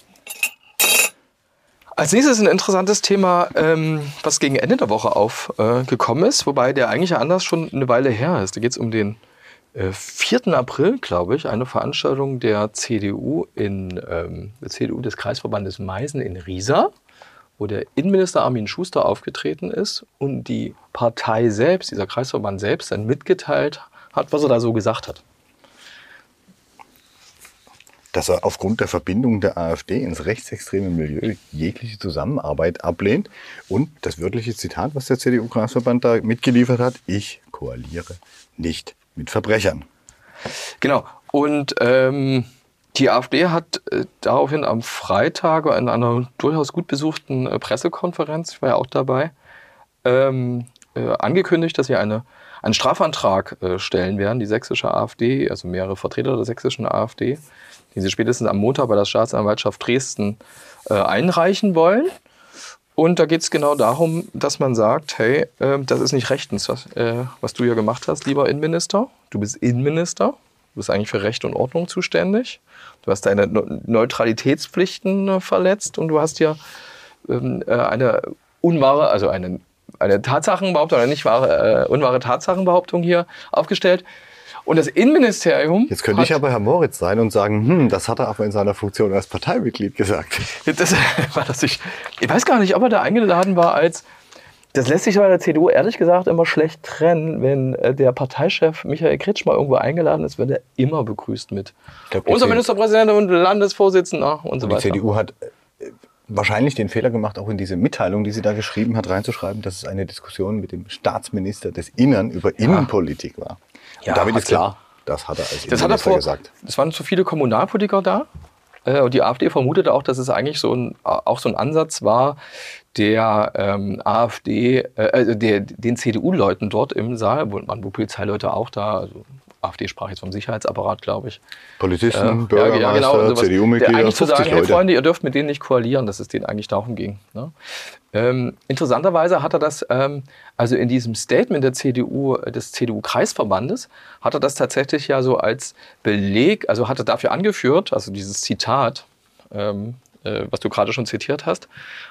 Als nächstes ein interessantes Thema, ähm, was gegen Ende der Woche aufgekommen äh, ist, wobei der eigentliche Anlass schon eine Weile her ist. Da geht es um den äh, 4. April, glaube ich, eine Veranstaltung der CDU in ähm, der CDU des Kreisverbandes Meißen in Riesa, wo der Innenminister Armin Schuster aufgetreten ist und die Partei selbst, dieser Kreisverband selbst, dann mitgeteilt hat, was er da so gesagt hat. Dass er aufgrund der Verbindung der AfD ins rechtsextreme Milieu jegliche Zusammenarbeit ablehnt. Und das wörtliche Zitat, was der CDU-Kreisverband da mitgeliefert hat, ich koaliere nicht mit Verbrechern. Genau. Und ähm, die AfD hat äh, daraufhin am Freitag in einer durchaus gut besuchten äh, Pressekonferenz, ich war ja auch dabei, ähm, äh, angekündigt, dass sie eine, einen Strafantrag äh, stellen werden, die sächsische AfD, also mehrere Vertreter der sächsischen AfD, den sie spätestens am Montag bei der Staatsanwaltschaft Dresden äh, einreichen wollen. Und da geht es genau darum, dass man sagt, hey, äh, das ist nicht rechtens, was, äh, was du hier gemacht hast, lieber Innenminister. Du bist Innenminister, du bist eigentlich für Recht und Ordnung zuständig. Du hast deine Neutralitätspflichten äh, verletzt und du hast ja ähm, äh, eine unwahre, also eine, eine Tatsachenbehauptung, oder nicht wahre, äh, unwahre Tatsachenbehauptung hier aufgestellt. Und das Innenministerium. Jetzt könnte ich aber Herr Moritz sein und sagen, hm, das hat er aber in seiner Funktion als Parteimitglied gesagt. Das war das ich, ich weiß gar nicht, ob er da eingeladen war als. Das lässt sich bei der CDU ehrlich gesagt immer schlecht trennen. Wenn äh, der Parteichef Michael Kretsch mal irgendwo eingeladen ist, wird er immer begrüßt mit. glaub, Unser die Ministerpräsident und Landesvorsitzender und so Die weiter. CDU hat äh, wahrscheinlich den Fehler gemacht, auch in diese Mitteilung, die sie da geschrieben hat, reinzuschreiben, dass es eine Diskussion mit dem Staatsminister des Innern über Innenpolitik war. Ja, und damit ist klar, das hat er als Das er Innenminister vor, gesagt. Es waren zu viele Kommunalpolitiker da. Äh, Und die AfD vermutete auch, dass es eigentlich so ein, auch so ein Ansatz war, der ähm, AfD, äh, also der, den CDU-Leuten dort im Saal, wo wohl Polizeileute auch da, also AfD sprach jetzt vom Sicherheitsapparat, glaube ich. Polizisten, Ja, Bürgermeister, ja, genau, CDU-Mitglieder, Eigentlich zu 50 sagen, hey Leute. Freunde, ihr dürft mit denen nicht koalieren, dass es denen eigentlich darum ging. Ne? Ähm, interessanterweise hat er das, ähm, also in diesem Statement der CDU, des CDU-Kreisverbandes, hat er das tatsächlich ja so als Beleg, also hat er dafür angeführt, also dieses Zitat, ähm, äh, was du gerade schon zitiert hast,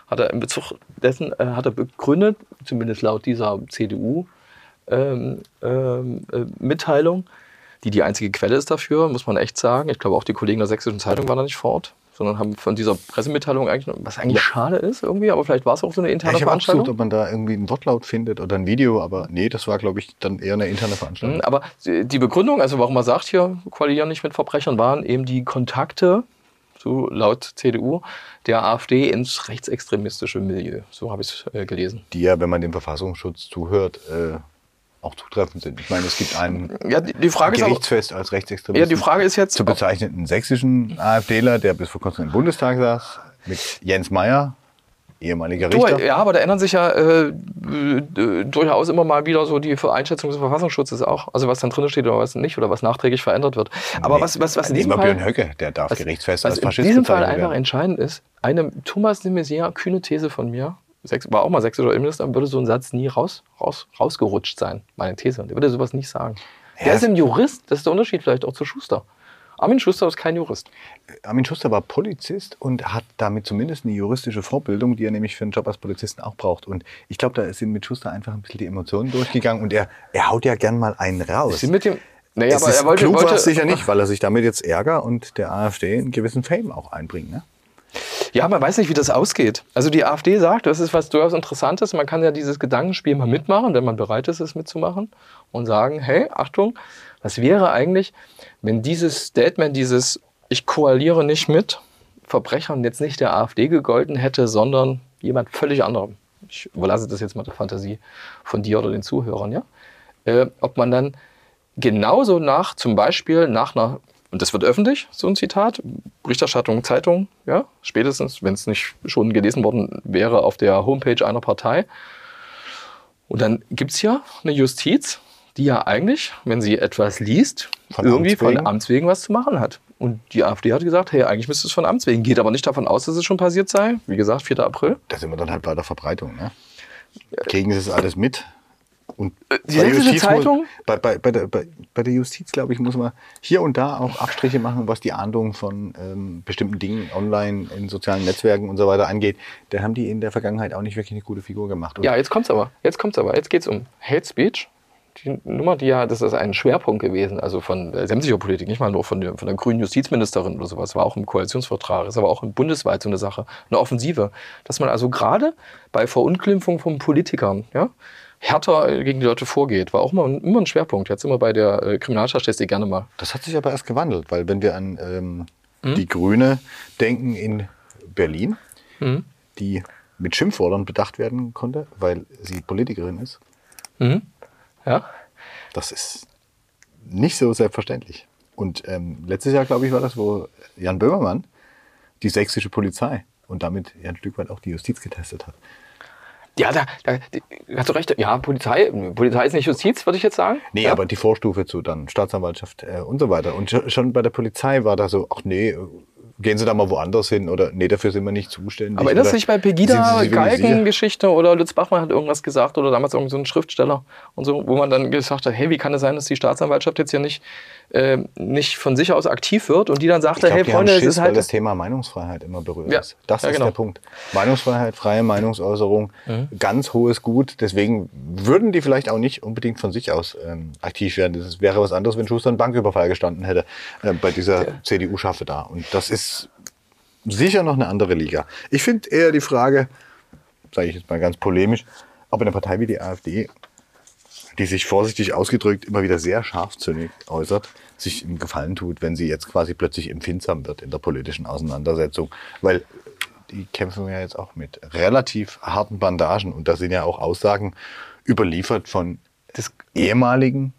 hat er im Bezug dessen, äh, hat er begründet, zumindest laut dieser CDU, ähm, ähm, äh, Mitteilung, die die einzige Quelle ist dafür, muss man echt sagen. Ich glaube, auch die Kollegen der Sächsischen Zeitung waren da nicht vor Ort, sondern haben von dieser Pressemitteilung eigentlich, was eigentlich schade ist irgendwie, aber vielleicht war es auch so eine Ja, interne ich habe auch gesucht, Veranstaltung. ob man da irgendwie einen Wortlaut findet oder ein Video, aber nee, das war, glaube ich, dann eher eine interne Veranstaltung. Mhm, Aber die Begründung, also warum man sagt hier, koalieren nicht mit Verbrechern, waren eben die Kontakte, so laut CDU, der AfD ins rechtsextremistische Milieu. So habe ich es äh, gelesen. Die ja, wenn man dem Verfassungsschutz zuhört, äh, auch zutreffend sind. Ich meine, es gibt einen Ja, die, die Frage ist aber, Gerichtsfest als Rechtsextremist. ja, die Frage ist jetzt, zu bezeichneten sächsischen AfDler, der bis vor kurzem im Bundestag saß, mit Jens Meyer, ehemaliger Du, Richter. ja, aber da ändern sich ja äh, äh, durchaus immer mal wieder so die Einschätzung des Verfassungsschutzes auch. Also was dann drin steht oder was nicht oder was nachträglich verändert wird. Aber Nee, was, was, was in Nehmen diesem Fall, Björn Höcke, der darf was, Gerichtsfest was als in Faschist diesem Fall bezeichnet einfach werden. entscheidend ist, eine Thomas de Maizière kühne These von mir, war auch mal sächsischer Innenminister, würde so ein Satz nie raus, raus, rausgerutscht sein. Meine These. Der würde sowas nicht sagen. Der Ja, ist ein Jurist, das ist der Unterschied vielleicht auch zu Schuster. Armin Schuster ist kein Jurist. Armin Schuster war Polizist und hat damit zumindest eine juristische Vorbildung, die er nämlich für einen Job als Polizisten auch braucht. Und ich glaube, da sind mit Schuster einfach ein bisschen die Emotionen durchgegangen und er, er haut ja gern mal einen raus. Sie mit dem, naja, es aber ist er wollte, klug war wollte es sicher nicht, weil er sich damit jetzt Ärger und der AfD einen gewissen Fame auch einbringt. Ne? Ja, man weiß nicht, wie das ausgeht. Also die AfD sagt, das ist was durchaus Interessantes. Man kann ja dieses Gedankenspiel mal mitmachen, wenn man bereit ist, es mitzumachen und sagen, hey, Achtung, was wäre eigentlich, wenn dieses Statement, dieses Ich koaliere nicht mit Verbrechern jetzt nicht der AfD gegolten hätte, sondern jemand völlig anderem. Ich überlasse das jetzt mal der Fantasie von dir oder den Zuhörern, ja? Äh, ob man dann genauso nach, zum Beispiel nach einer, und das wird öffentlich, so ein Zitat, Berichterstattung, Zeitung, ja, spätestens, wenn es nicht schon gelesen worden wäre, auf der Homepage einer Partei. Und dann gibt es ja eine Justiz, die ja eigentlich, wenn sie etwas liest, Von irgendwie Amts von Amts wegen was zu machen hat. Und die AfD hat gesagt, hey, eigentlich müsste es von Amts wegen, geht aber nicht davon aus, dass es schon passiert sei. Wie gesagt, 4. April. Da sind wir dann halt bei der Verbreitung. Ne? Kriegen sie es alles mit? Und Äh, die bei Sächsische Justiz Zeitung? Muss, bei, bei, bei, der, bei, bei der Justiz, glaube ich, muss man hier und da auch Abstriche machen, was die Ahndung von ähm, bestimmten Dingen online in sozialen Netzwerken und so weiter angeht. Da haben die in der Vergangenheit auch nicht wirklich eine gute Figur gemacht. Und Ja, jetzt kommt's aber. Jetzt kommt's aber. Jetzt geht's um Hate Speech. Die Nummer, die ja, das ist ein Schwerpunkt gewesen, also von äh, sämtlicher Politik, nicht mal nur von der, von der grünen Justizministerin oder sowas, war auch im Koalitionsvertrag, ist aber auch bundesweit so eine Sache, eine Offensive, dass man also gerade bei Verunglimpfung von Politikern, ja, härter äh, gegen die Leute vorgeht, war auch immer, immer ein Schwerpunkt. Jetzt immer bei der äh, Kriminalstatistik gerne mal. Das hat sich aber erst gewandelt, weil wenn wir an ähm, Hm? die Grüne denken in Berlin, Mhm. die mit Schimpfwörtern bedacht werden konnte, weil sie Politikerin ist, Mhm. Ja. das ist nicht so selbstverständlich. Und ähm, letztes Jahr, glaube ich, war das, wo Jan Böhmermann die sächsische Polizei und damit ja ein Stück weit auch die Justiz getestet hat. Ja, da, da hast du recht. Ja, Polizei, Polizei ist nicht Justiz, würde ich jetzt sagen. Nee, ja? aber die Vorstufe zu dann Staatsanwaltschaft äh, und so weiter. Und schon, bei der Polizei war da so, ach nee, gehen Sie da mal woanders hin oder nee, dafür sind wir nicht zuständig. Aber erinnerst du dich bei Pegida? Geigen-Geschichte oder Lutz Bachmann hat irgendwas gesagt oder damals irgend so ein Schriftsteller und so, wo man dann gesagt hat, hey, wie kann es sein, dass die Staatsanwaltschaft jetzt hier nicht, äh, nicht von sich aus aktiv wird und die dann Ich sagte, glaub, hey Freunde, haben es Schiss, ist weil halt das Thema Meinungsfreiheit immer berührt Ja. ist. Das Ja, ist genau. der Punkt. Meinungsfreiheit, freie Meinungsäußerung, Mhm. ganz hohes Gut. Deswegen würden die vielleicht auch nicht unbedingt von sich aus ähm, aktiv werden. Das wäre was anderes, wenn Schuster einen Banküberfall gestanden hätte äh, bei dieser CDU-Schaffe da. Und das ist sicher noch eine andere Liga. Ich finde eher die Frage, sage ich jetzt mal ganz polemisch, ob eine Partei wie die AfD die sich vorsichtig ausgedrückt immer wieder sehr scharfzündig äußert, sich einen Gefallen tut, wenn sie jetzt quasi plötzlich empfindsam wird in der politischen Auseinandersetzung. Weil die kämpfen ja jetzt auch mit relativ harten Bandagen und da sind ja auch Aussagen überliefert von Das- ehemaligen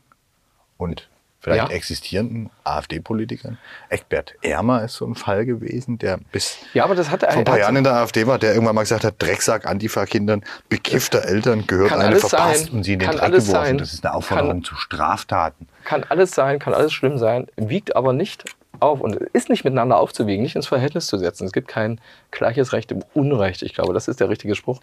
und vielleicht Ja. existierenden AfD-Politikern. Eckbert Ermer ist so ein Fall gewesen, der bis Ja, aber das hat vor ein paar Jahren in der AfD war, der irgendwann mal gesagt hat, Drecksack Antifa-Kindern, bekiffter Eltern gehört eine verpasst sein. und sie in den Kann Dreck geworfen. sein. Das ist eine Aufforderung Kann- zu Straftaten. kann alles sein, kann alles schlimm sein, wiegt aber nicht auf und ist nicht miteinander aufzuwiegen, nicht ins Verhältnis zu setzen. Es gibt kein gleiches Recht im Unrecht. Ich glaube, das ist der richtige Spruch.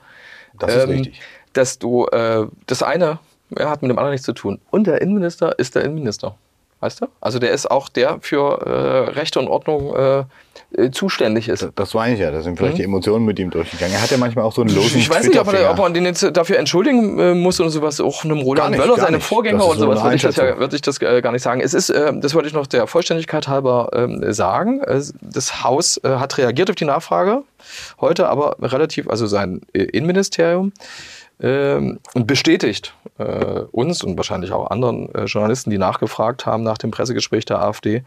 Das ist richtig. Dass du äh, das eine ja, hat mit dem anderen nichts zu tun. Und der Innenminister ist der Innenminister. Weißt du? Also der ist auch der für äh, Rechte und Ordnung äh, äh, zuständig ist. Das meine ich ja, da sind vielleicht die Emotionen mit ihm durchgegangen. Er hat ja manchmal auch so einen losen Mhm. Ich weiß nicht, ob, er, ob man den jetzt dafür entschuldigen äh, muss und sowas. Auch einem Roland nicht, Möller, seinem. Vorgänger Das und so sowas, würde ich das, ja, würde ich das äh, gar nicht sagen. Es ist, äh, das wollte ich noch der Vollständigkeit halber ähm, sagen. Das Haus hat reagiert auf die Nachfrage heute, aber relativ, also sein Innenministerium ähm, und bestätigt äh, uns und wahrscheinlich auch anderen äh, Journalisten, die nachgefragt haben nach dem Pressegespräch der AfD,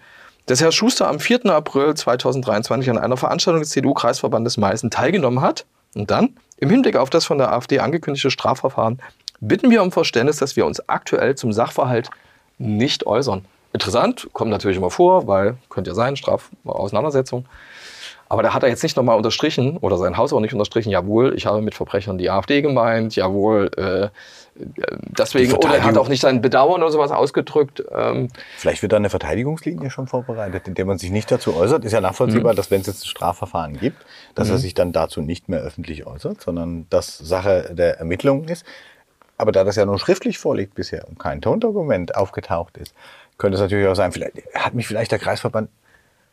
dass Herr Schuster am 4. April 2023 an einer Veranstaltung des CDU-Kreisverbandes Meißen teilgenommen hat. Und dann, im Hinblick auf das von der AfD angekündigte Strafverfahren, bitten wir um Verständnis, dass wir uns aktuell zum Sachverhalt nicht äußern. Interessant, kommt natürlich immer vor, weil könnte ja sein, Strafauseinandersetzung. Aber da hat er jetzt nicht nochmal unterstrichen, oder sein Haus auch nicht unterstrichen, jawohl, ich habe mit Verbrechern die AfD gemeint, jawohl, äh, deswegen, oder er hat auch nicht sein Bedauern oder sowas ausgedrückt. Ähm, Vielleicht wird da eine Verteidigungslinie schon vorbereitet, in der man sich nicht dazu äußert. Ist ja Mhm. nachvollziehbar, dass wenn es jetzt ein Strafverfahren gibt, dass er sich dann dazu nicht mehr öffentlich äußert, sondern das Sache der Ermittlungen ist. Aber da das ja nur schriftlich vorliegt bisher und kein Tondokument aufgetaucht ist, könnte es natürlich auch sein, vielleicht hat mich vielleicht der Kreisverband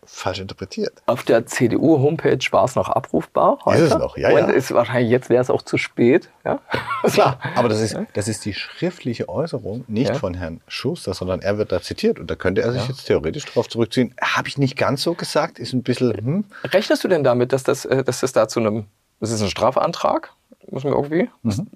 falsch interpretiert. Auf der CDU-Homepage war es noch abrufbar. Heute. Ist es noch, ja, Und ja. ist wahrscheinlich jetzt wäre es auch zu spät. Ja? Klar. Aber das ist, das ist die schriftliche Äußerung nicht Ja. von Herrn Schuster, sondern er wird da zitiert. Und da könnte er sich jetzt theoretisch darauf zurückziehen. Habe ich nicht ganz so gesagt, ist ein bisschen, hm, Rechnest du denn damit, dass das, äh, dass das da zu einem, das ist ein Strafantrag, müssen wir irgendwie, Mhm.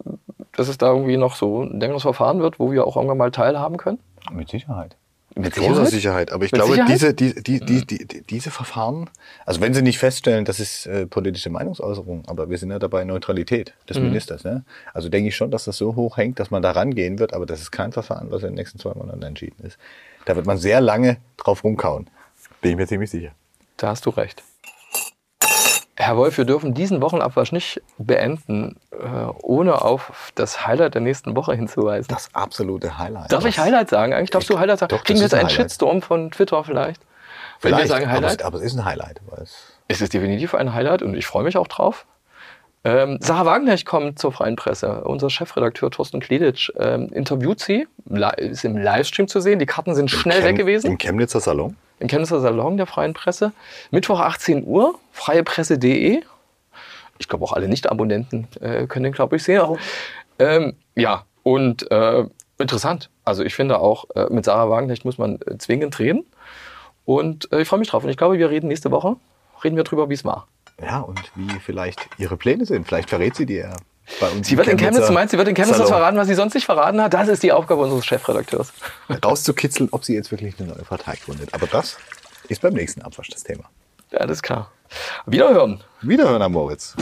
dass es da irgendwie noch so ein längeres Verfahren wird, wo wir auch irgendwann mal teilhaben können? mit Sicherheit. Mit großer Sicherheit. Aber ich glaube, diese, die, die, die, die, die, diese Verfahren, also wenn Sie nicht feststellen, das ist äh, politische Meinungsäußerung, aber wir sind ja dabei Neutralität des Mhm. Ministers. Ne? Also denke ich schon, dass das so hoch hängt, dass man da rangehen wird, aber das ist kein Verfahren, was in den nächsten zwei Monaten entschieden ist. Da wird man sehr lange drauf rumkauen. Bin ich mir ziemlich sicher. Da hast du recht. Herr Wolf, wir dürfen diesen Wochenabwasch nicht beenden, äh, ohne auf das Highlight der nächsten Woche hinzuweisen. Das absolute Highlight. Darf ich Highlight sagen eigentlich? Darfst du Highlight sagen? Doch, Kriegen wir jetzt einen Highlight. Shitstorm von Twitter vielleicht? Wenn wir Vielleicht, sagen aber, Highlight? es, aber es ist ein Highlight. Es, Es ist definitiv ein Highlight und ich freue mich auch drauf. Ähm, Sarah Wagenknecht kommt zur Freien Presse. Unser Chefredakteur Thorsten Kleditsch ähm, interviewt sie, ist im Livestream zu sehen. Die Karten sind schnell Chem- weg gewesen. Im Chemnitzer Salon. Im Chemnitzer Salon der Freien Presse. Mittwoch 18 Uhr, freiepresse.de. Ich glaube, auch alle Nicht-Abonnenten äh, können den, glaube ich, sehen. Ähm, ja, und äh, interessant. Also ich finde auch, äh, mit Sarah Wagenknecht muss man äh, zwingend reden. Und äh, ich freue mich drauf. Und ich glaube, wir reden nächste Woche, reden wir drüber, wie es war. Ja, und wie vielleicht ihre Pläne sind. Vielleicht verrät sie dir uns. Sie wird in Chemnitz, du meinst, sie wird in Chemnitz das Salon verraten, was sie sonst nicht verraten hat? Das ist die Aufgabe unseres Chefredakteurs. rauszukitzeln, ob sie jetzt wirklich eine neue Partei gründet. Aber das ist beim nächsten Abwasch das Thema. Ja, das ist klar. Wiederhören. Wiederhören am Moritz.